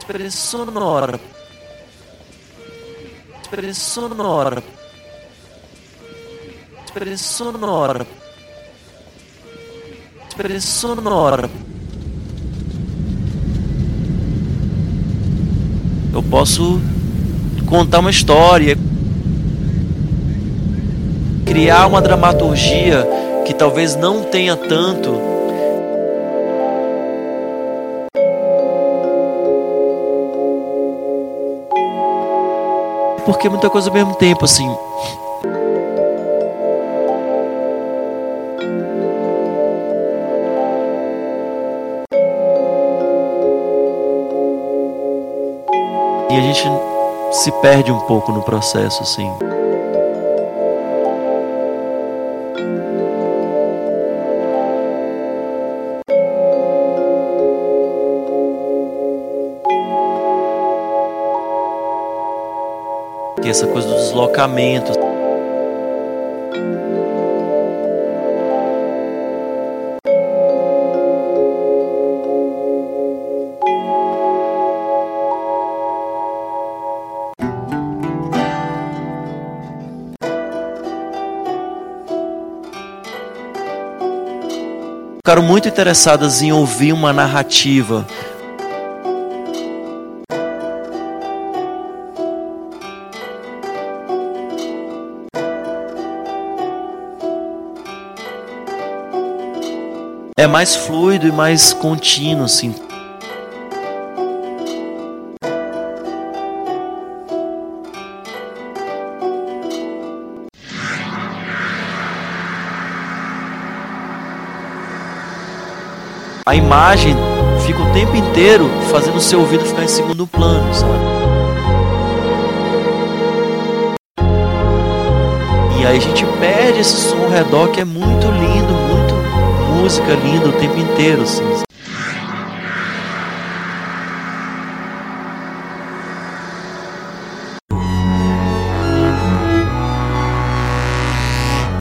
Expressão sonora. Expressão sonora. Sonora. Sonora. Eu posso contar uma história, criar uma dramaturgia que talvez não tenha tanto porque é muita coisa ao mesmo tempo assim. E a gente se perde um pouco no processo, assim. Essa coisa do deslocamento. ficaram muito interessadas em ouvir uma narrativa. É mais fluido e mais contínuo, assim. a imagem fica o tempo inteiro fazendo o seu ouvido ficar em segundo plano, sabe? E aí a gente perde esse som ao redor que é muito lindo, música linda o tempo inteiro, assim.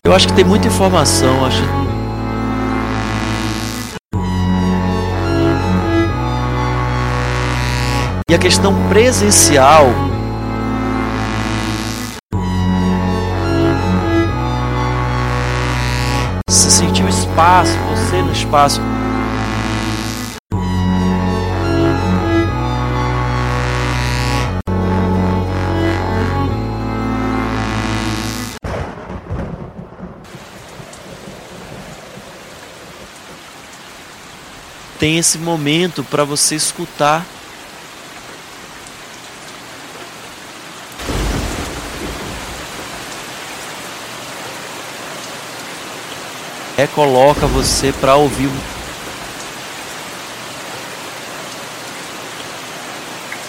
Eu acho que tem muita informação, acho E a questão presencial se sentir espaço, você no espaço. Tem esse momento para você escutar recoloca você para ouvir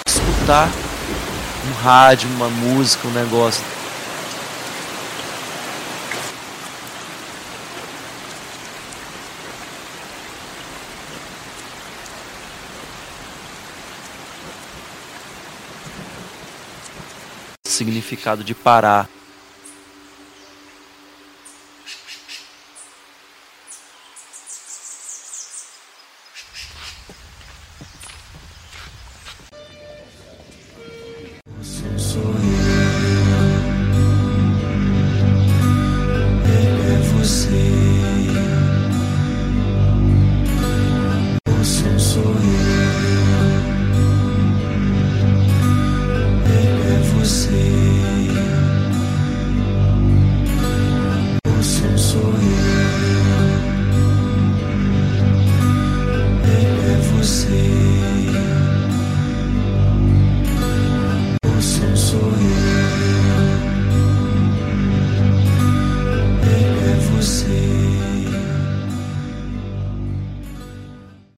escutar um rádio, uma música, um negócio. Significado de parar.